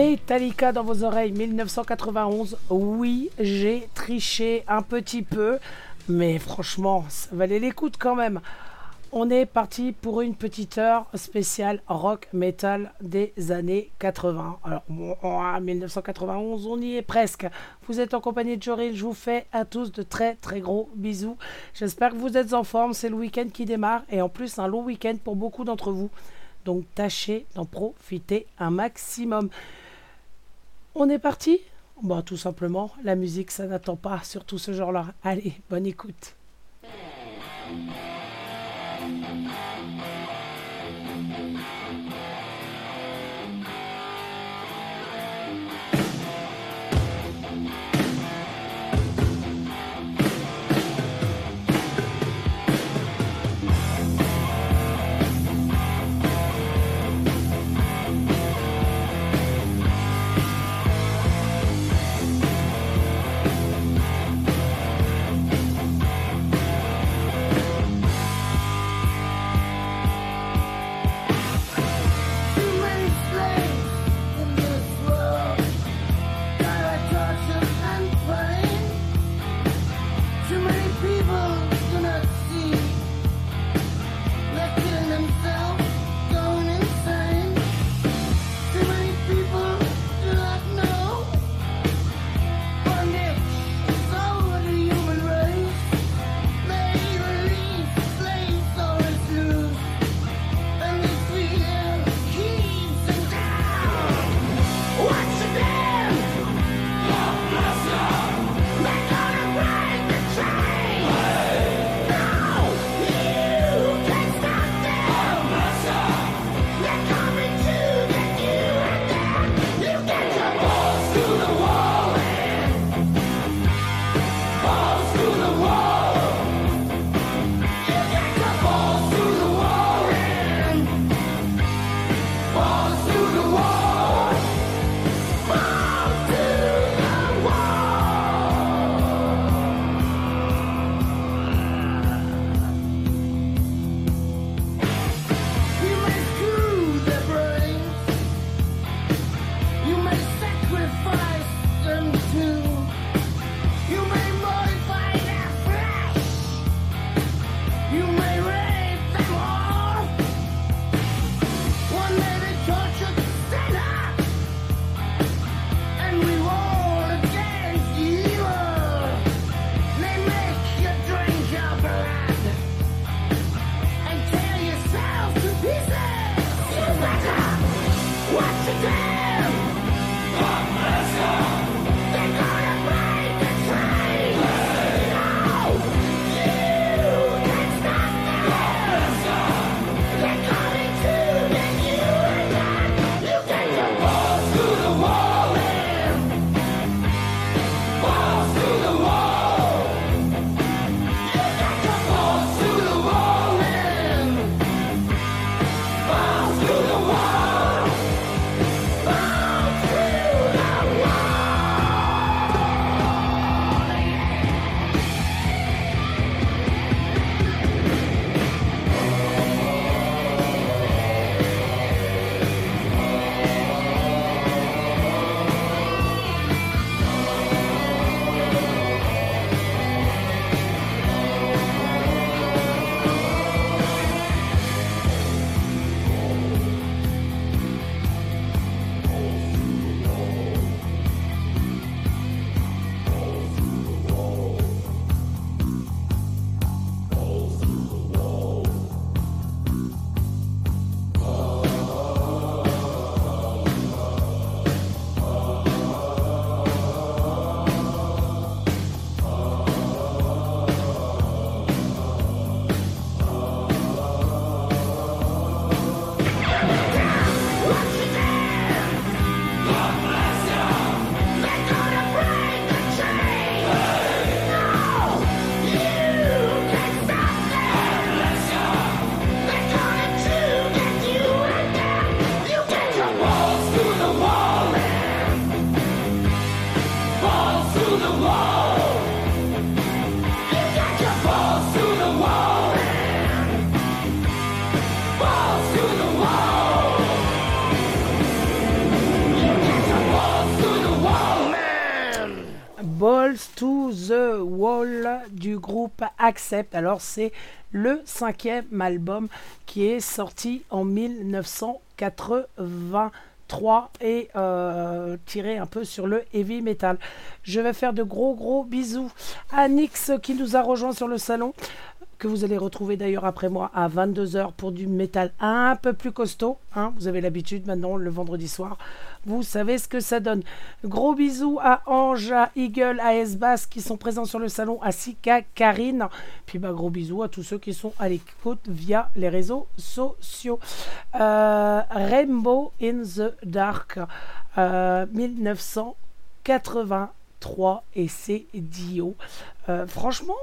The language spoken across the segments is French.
Metallica dans vos oreilles, 1991. Oui, j'ai triché un petit peu, mais franchement, ça valait l'écoute quand même. On est parti pour une petite heure spéciale rock metal des années 80. Alors, en 1991, on y est presque. Vous êtes en compagnie de Joril. Je vous fais à tous de très très gros bisous. J'espère que vous êtes en forme. C'est le week-end qui démarre et en plus un long week-end pour beaucoup d'entre vous. Donc, tâchez d'en profiter un maximum. On est parti? Bon, tout simplement, la musique, ça n'attend pas, surtout ce genre-là. Allez, bonne écoute. Alors c'est le cinquième album qui est sorti en 1983 et euh, tiré un peu sur le heavy metal. Je vais faire de gros gros bisous à Nix qui nous a rejoint sur le salon que vous allez retrouver d'ailleurs après moi à 22h pour du métal un peu plus costaud. Hein. vous avez l'habitude maintenant le vendredi soir. Vous savez ce que ça donne. Gros bisous à Ange, à Eagle, à qui sont présents sur le salon, à Sika, Karine. Puis bah, gros bisous à tous ceux qui sont à l'écoute via les réseaux sociaux. Euh, Rainbow in the Dark, 1983 euh, et c'est Dio. Euh, franchement,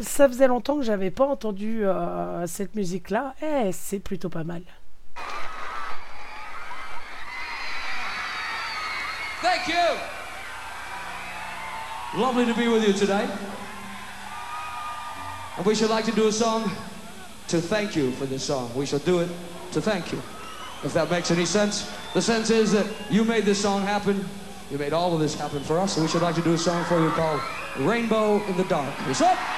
ça faisait longtemps que j'avais pas entendu euh, cette musique-là. Eh, c'est plutôt pas mal. Thank you. Lovely to be with you today. And we should like to do a song to thank you for this song. We shall do it to thank you. If that makes any sense. The sense is that you made this song happen. You made all of this happen for us. And we should like to do a song for you called Rainbow in the Dark. What's up?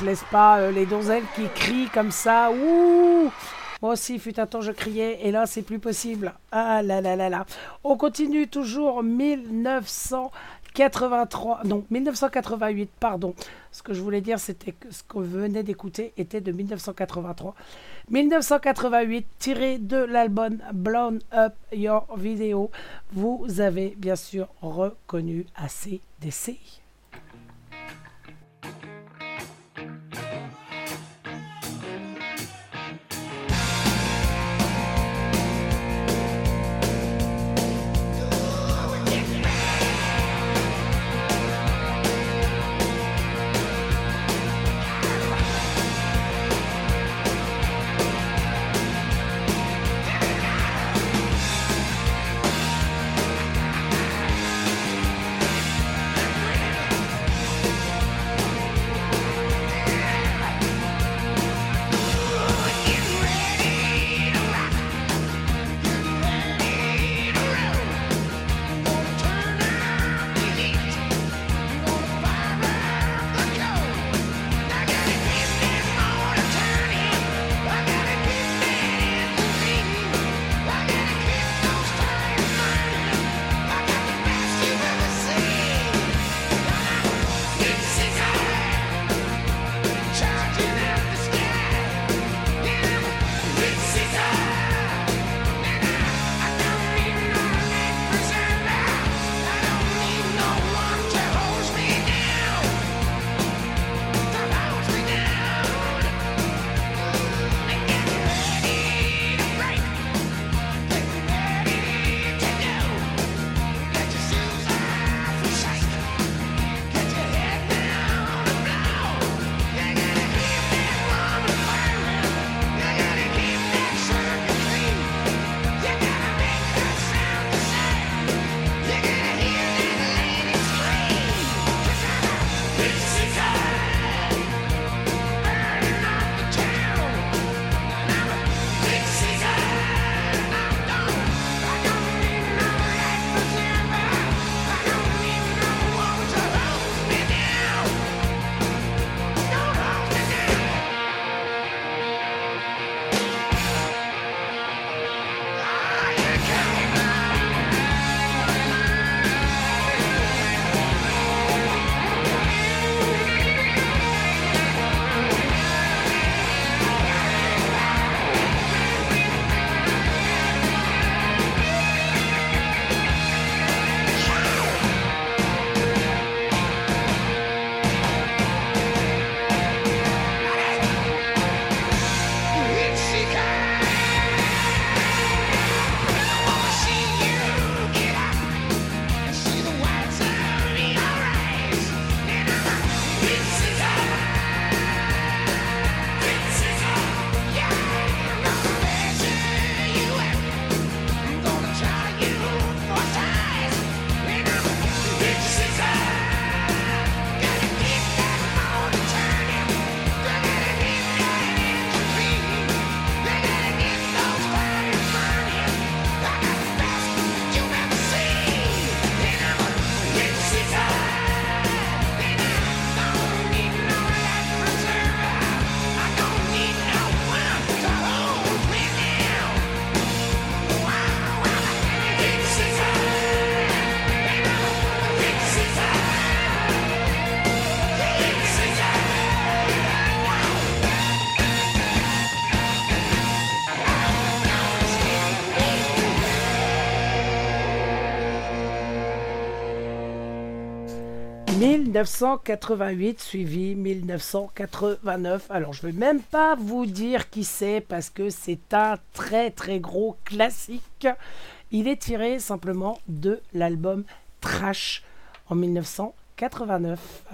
Je laisse pas euh, les donzelles qui crient comme ça. Ouh moi aussi, fut un temps, je criais, et là, c'est plus possible. Ah là là là là. On continue toujours 1983, non, 1988, pardon. Ce que je voulais dire, c'était que ce qu'on venait d'écouter était de 1983. 1988, tiré de l'album Blown Up Your Video. Vous avez bien sûr reconnu ACDC. « 1988 suivi 1989. Alors je ne vais même pas vous dire qui c'est parce que c'est un très très gros classique. Il est tiré simplement de l'album Trash en 1989.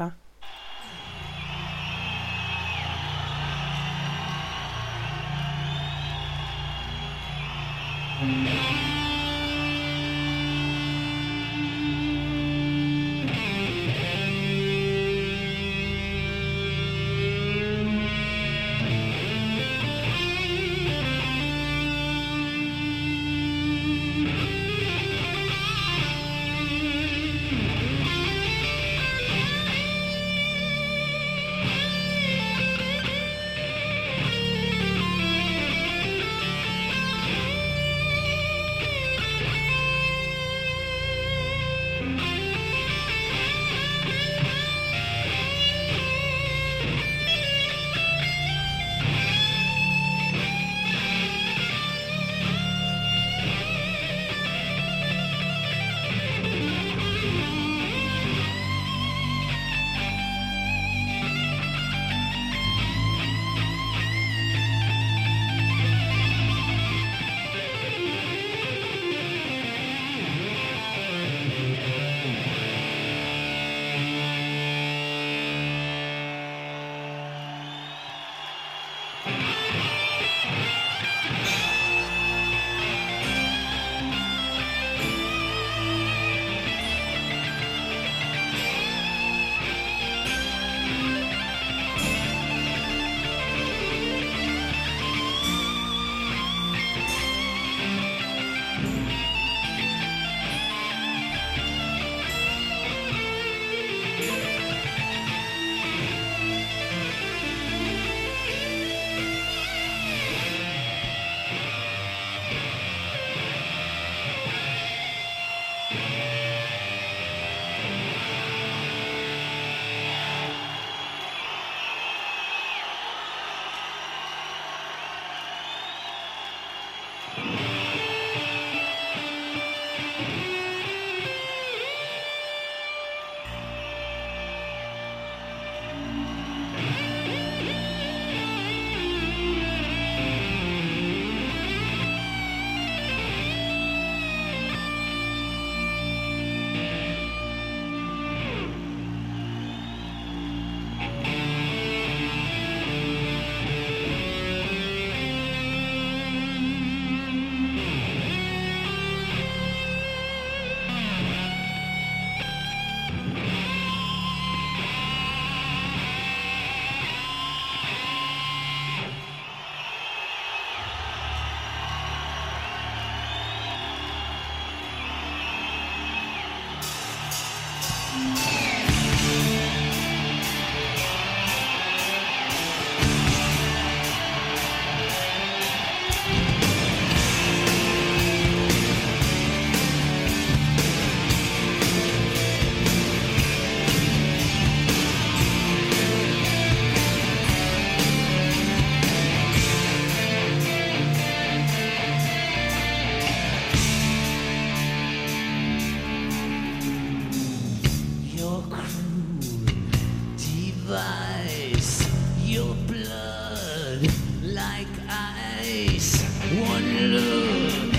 your blood like ice. One look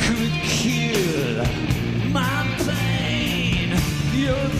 could kill my pain. Your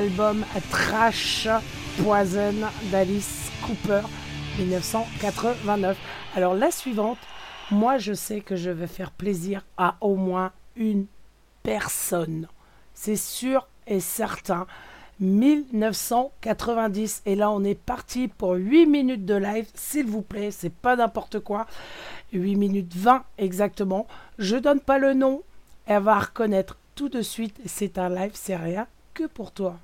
l'album Trash Poison d'Alice Cooper 1989. Alors la suivante, moi je sais que je vais faire plaisir à au moins une personne. C'est sûr et certain. 1990 et là on est parti pour 8 minutes de live. S'il vous plaît c'est pas n'importe quoi. 8 minutes 20 exactement. Je donne pas le nom. Elle va reconnaître tout de suite. C'est un live c'est rien que pour toi.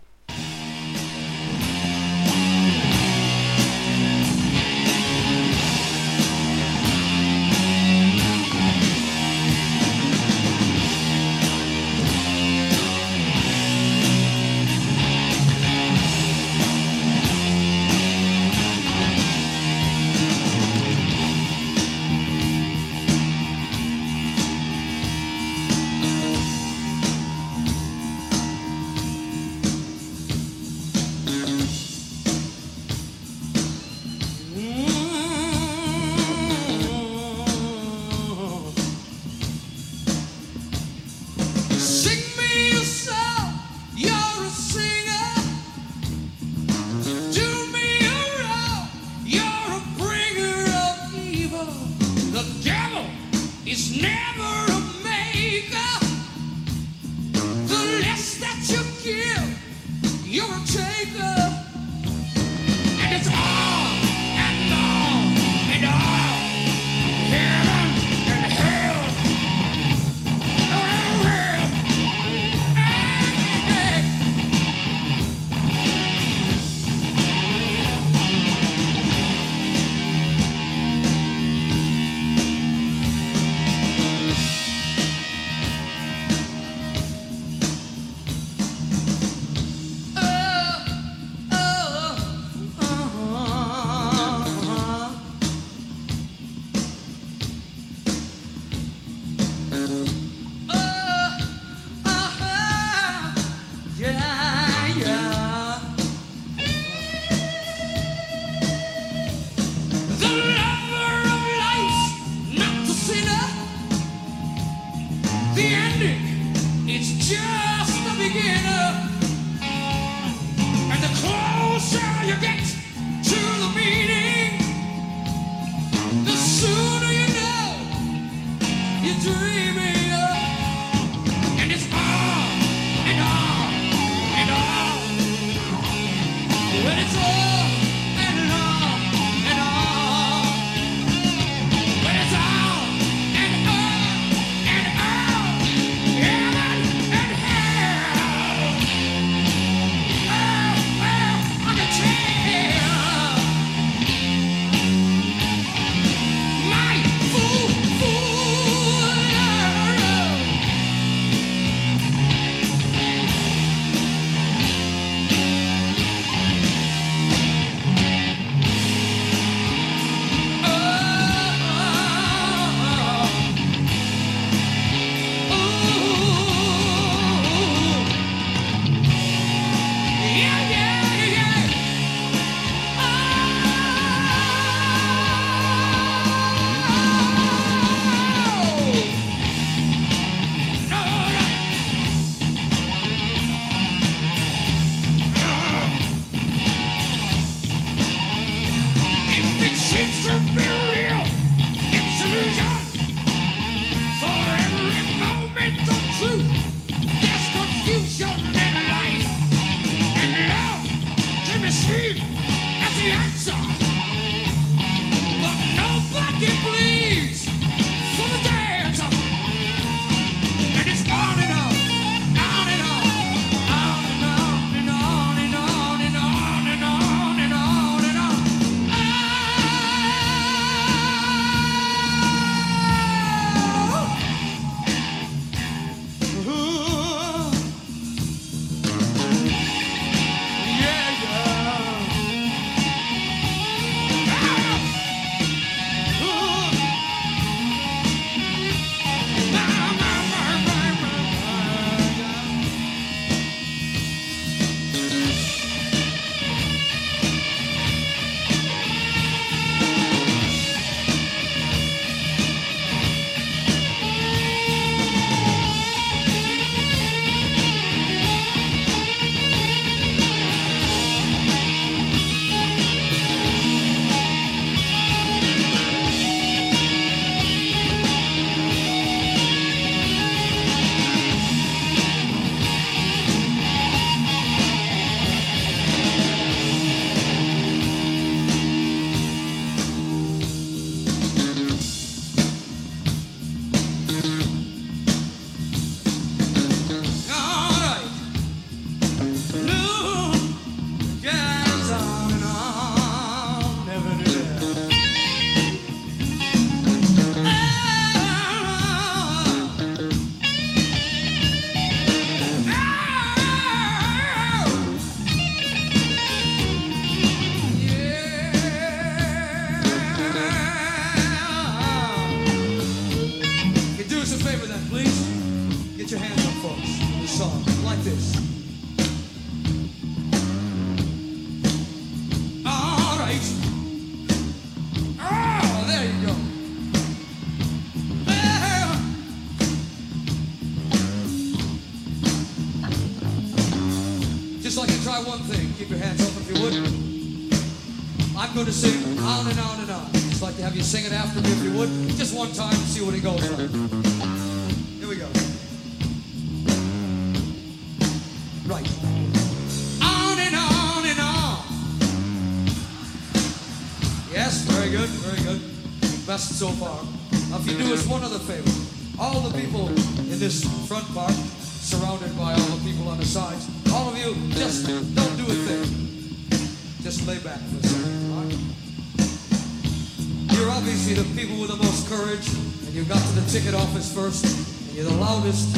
you got to the ticket office first, you're the loudest,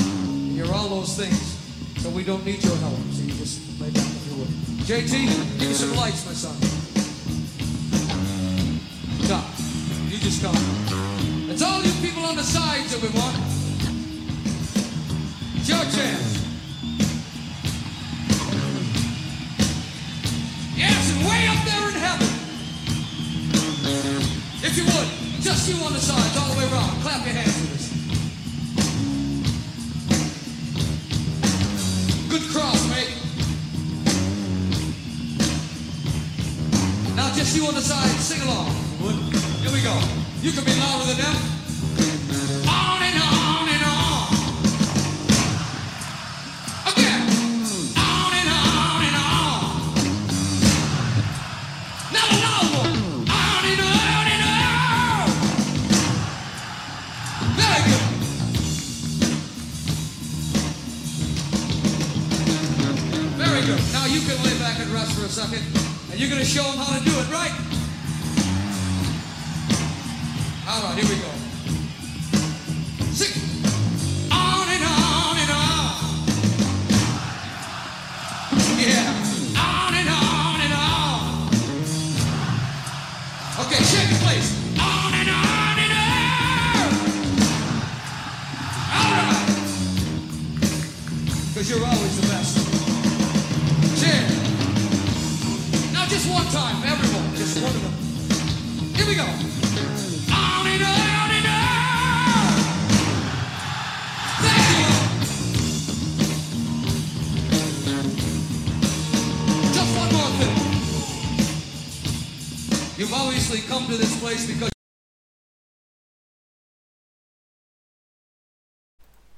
you're all those things. So we don't need your help. So you just lay down if you would. JT, give me some lights, my son. Doc, you just come. It's all you people on the sides that we want. It's your chance. Yes, and way up there in heaven. If you would. Just you on the sides, all the way around. Clap your hands for this. Good cross, mate. Now just you on the side, sing along. Here we go. You can be louder than them.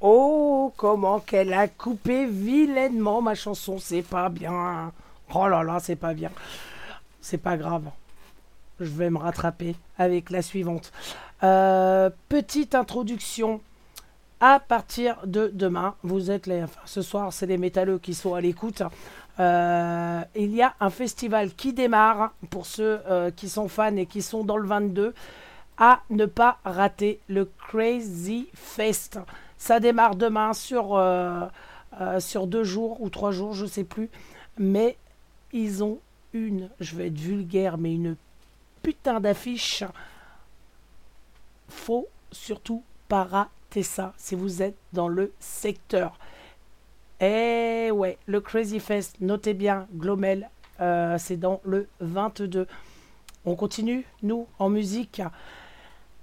Oh, comment qu'elle a coupé vilainement ma chanson, c'est pas bien. Oh là là, c'est pas bien. C'est pas grave. Je vais me rattraper avec la suivante. Euh, petite introduction. À partir de demain, vous êtes les. Enfin, ce soir, c'est les métalleux qui sont à l'écoute. Euh, il y a un festival qui démarre pour ceux euh, qui sont fans et qui sont dans le 22 à ne pas rater le Crazy Fest. Ça démarre demain sur, euh, deux jours ou trois jours, je sais plus. Mais ils ont une, je vais être vulgaire, mais une putain d'affiche. Faut surtout pas rater ça si vous êtes dans le secteur. Eh ouais, le Crazy Fest, notez bien, Glomel, euh, c'est dans le 22. On continue, nous, en musique.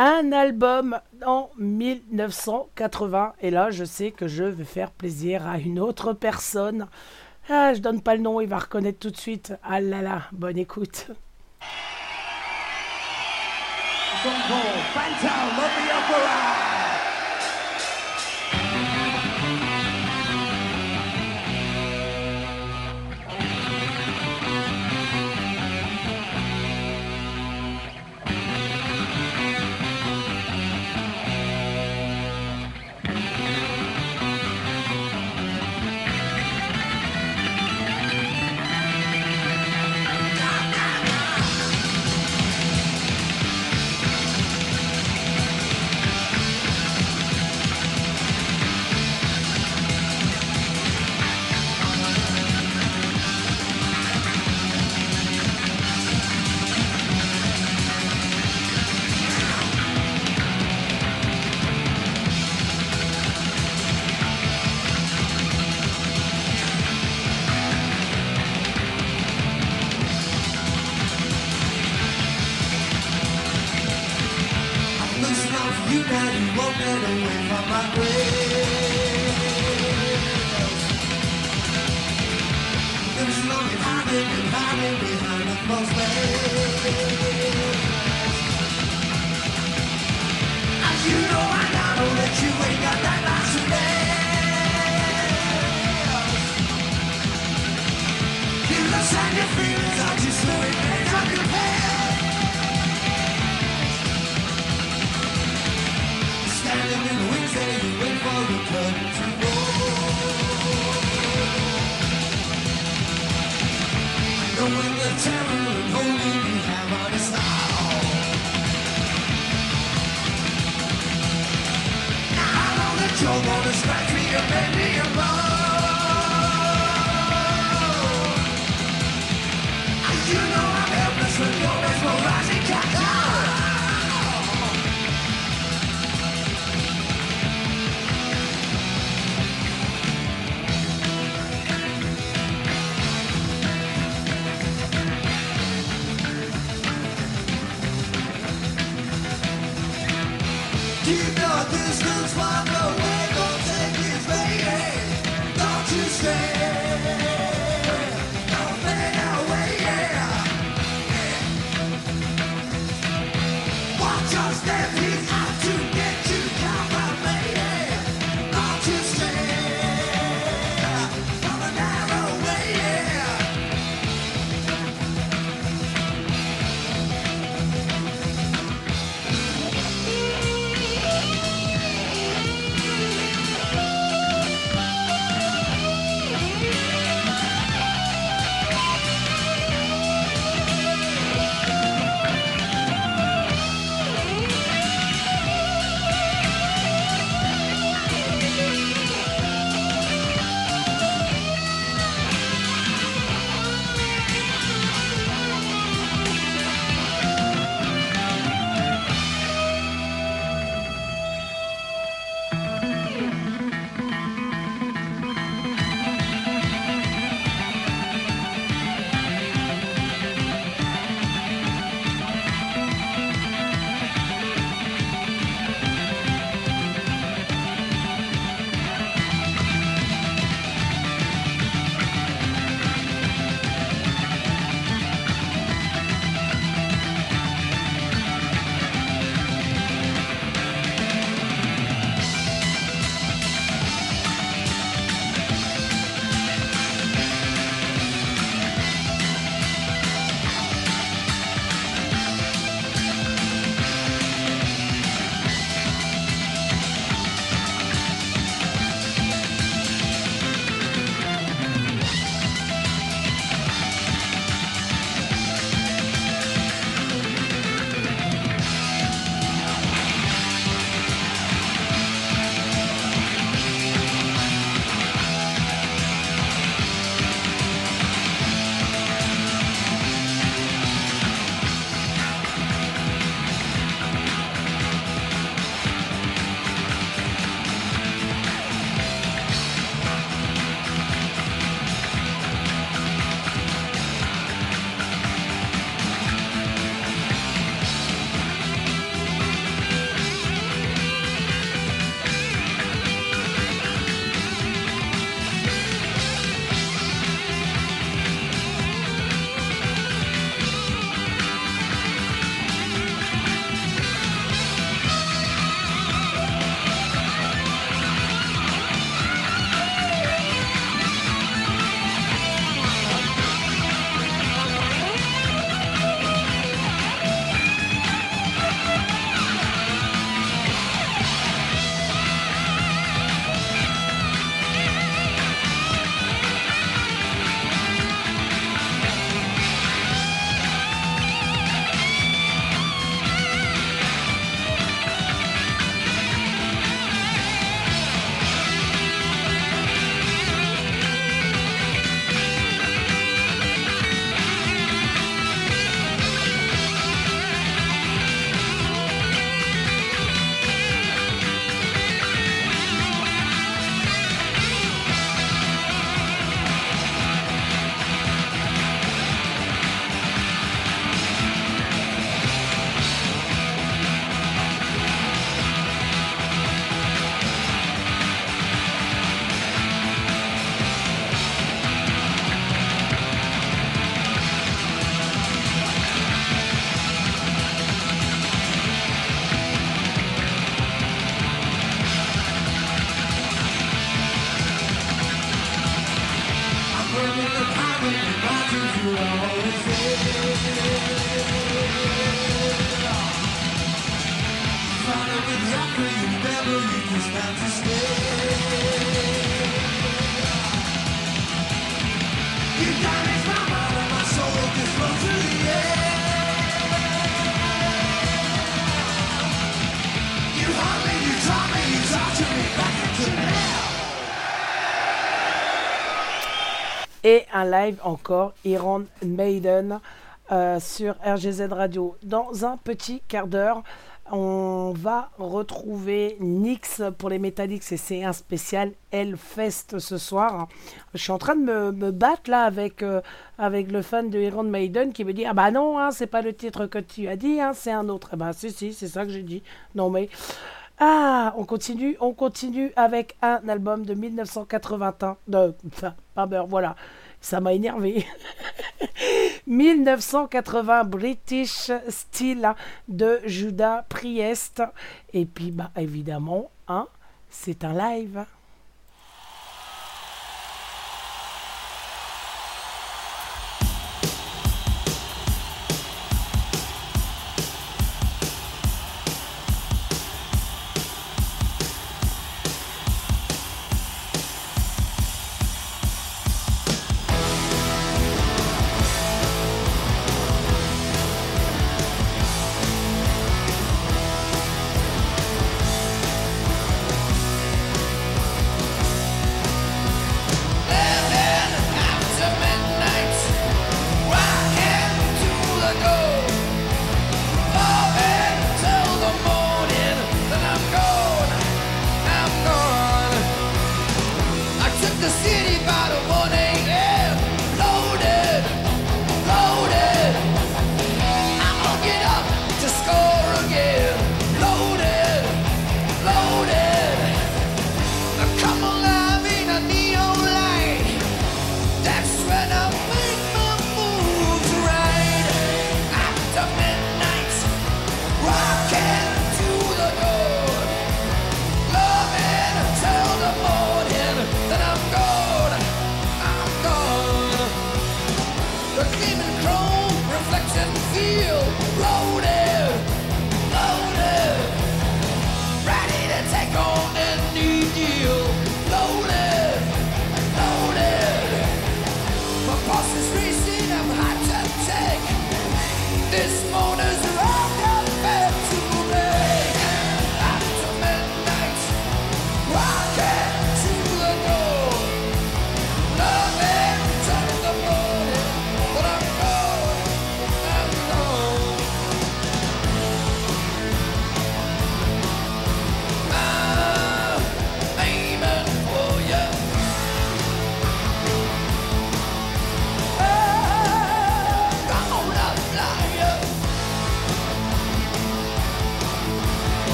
Un album en 1980. Et là, je sais que je vais faire plaisir à une autre personne. Ah, je donne pas le nom, il va reconnaître tout de suite. Ah là là, bonne écoute. Un live encore Iron Maiden euh, sur RGZ Radio. Dans un petit quart d'heure, on va retrouver Nix pour les Metallics et c'est un spécial Hellfest ce soir. Je suis en train de me, battre là avec, euh, avec le fan de Iron Maiden qui me dit Ah bah non, hein, c'est pas le titre que tu as dit, hein, c'est un autre. bah si, si, c'est ça que j'ai dit. Non mais. Ah, on continue, on continue avec un album de 1981. De, beurre, voilà. Ça m'a énervé. 1980 British Style de Judas Priest. Et puis, bah, évidemment, hein, c'est un live.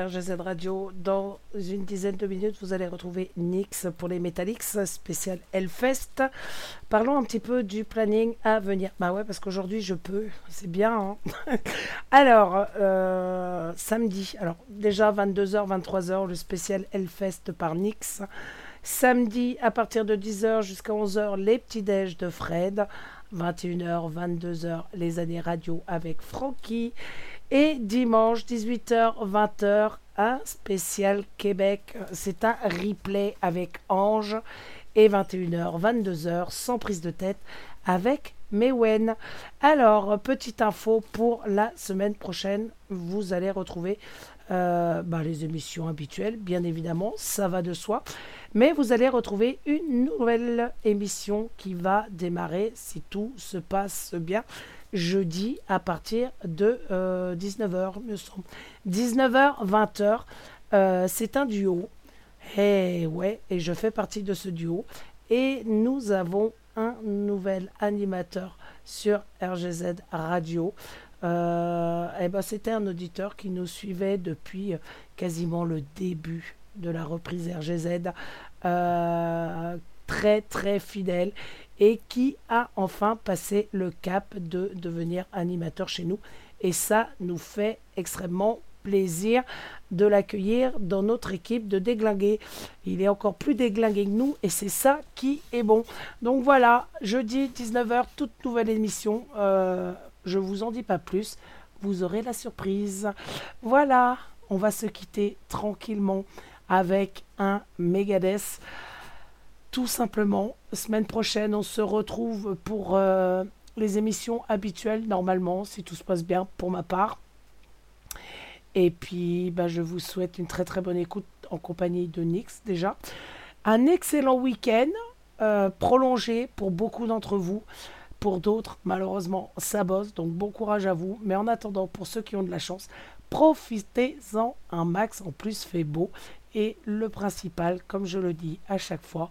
RGZ Radio. Dans une dizaine de minutes, vous allez retrouver Nix pour les Metallics, spécial Hellfest. Parlons un petit peu du planning à venir. Bah ouais, parce qu'aujourd'hui, je peux. C'est bien. Hein alors, euh, samedi. Alors, déjà 22h, 23h, le spécial Hellfest par Nix. Samedi, à partir de 10h jusqu'à 11h, les petits déj de Fred. 21h, 22h, les années radio avec Francky. Et dimanche, 18h, 20h, un spécial Québec. C'est un replay avec Ange. Et 21h, 22h, sans prise de tête, avec Mewen. Alors, petite info pour la semaine prochaine. Vous allez retrouver euh, bah, les émissions habituelles, bien évidemment, ça va de soi. Mais vous allez retrouver une nouvelle émission qui va démarrer si tout se passe bien jeudi à partir de 19h, euh, me semble. 19h, 20h. Euh, c'est un duo. Et ouais, et je fais partie de ce duo. Et nous avons un nouvel animateur sur RGZ Radio. Euh, et ben c'était un auditeur qui nous suivait depuis quasiment le début de la reprise RGZ. très très fidèle et qui a enfin passé le cap de devenir animateur chez nous. Et ça nous fait extrêmement plaisir de l'accueillir dans notre équipe de déglinguer. Il est encore plus déglingué que nous et c'est ça qui est bon. Donc voilà, jeudi 19h, toute nouvelle émission. Euh, je vous en dis pas plus. Vous aurez la surprise. Voilà, on va se quitter tranquillement avec un Megadeth tout simplement. Semaine prochaine, on se retrouve pour euh, les émissions habituelles, normalement, si tout se passe bien pour ma part. Et puis, bah, je vous souhaite une très très bonne écoute en compagnie de Nix déjà. Un excellent week-end euh, prolongé pour beaucoup d'entre vous. Pour d'autres, malheureusement, ça bosse, donc bon courage à vous. Mais en attendant, pour ceux qui ont de la chance, profitez-en un max. En plus, fait beau. Et le principal, comme je le dis à chaque fois,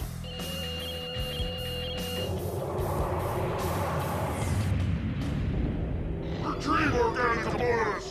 Keep our guys at the borders!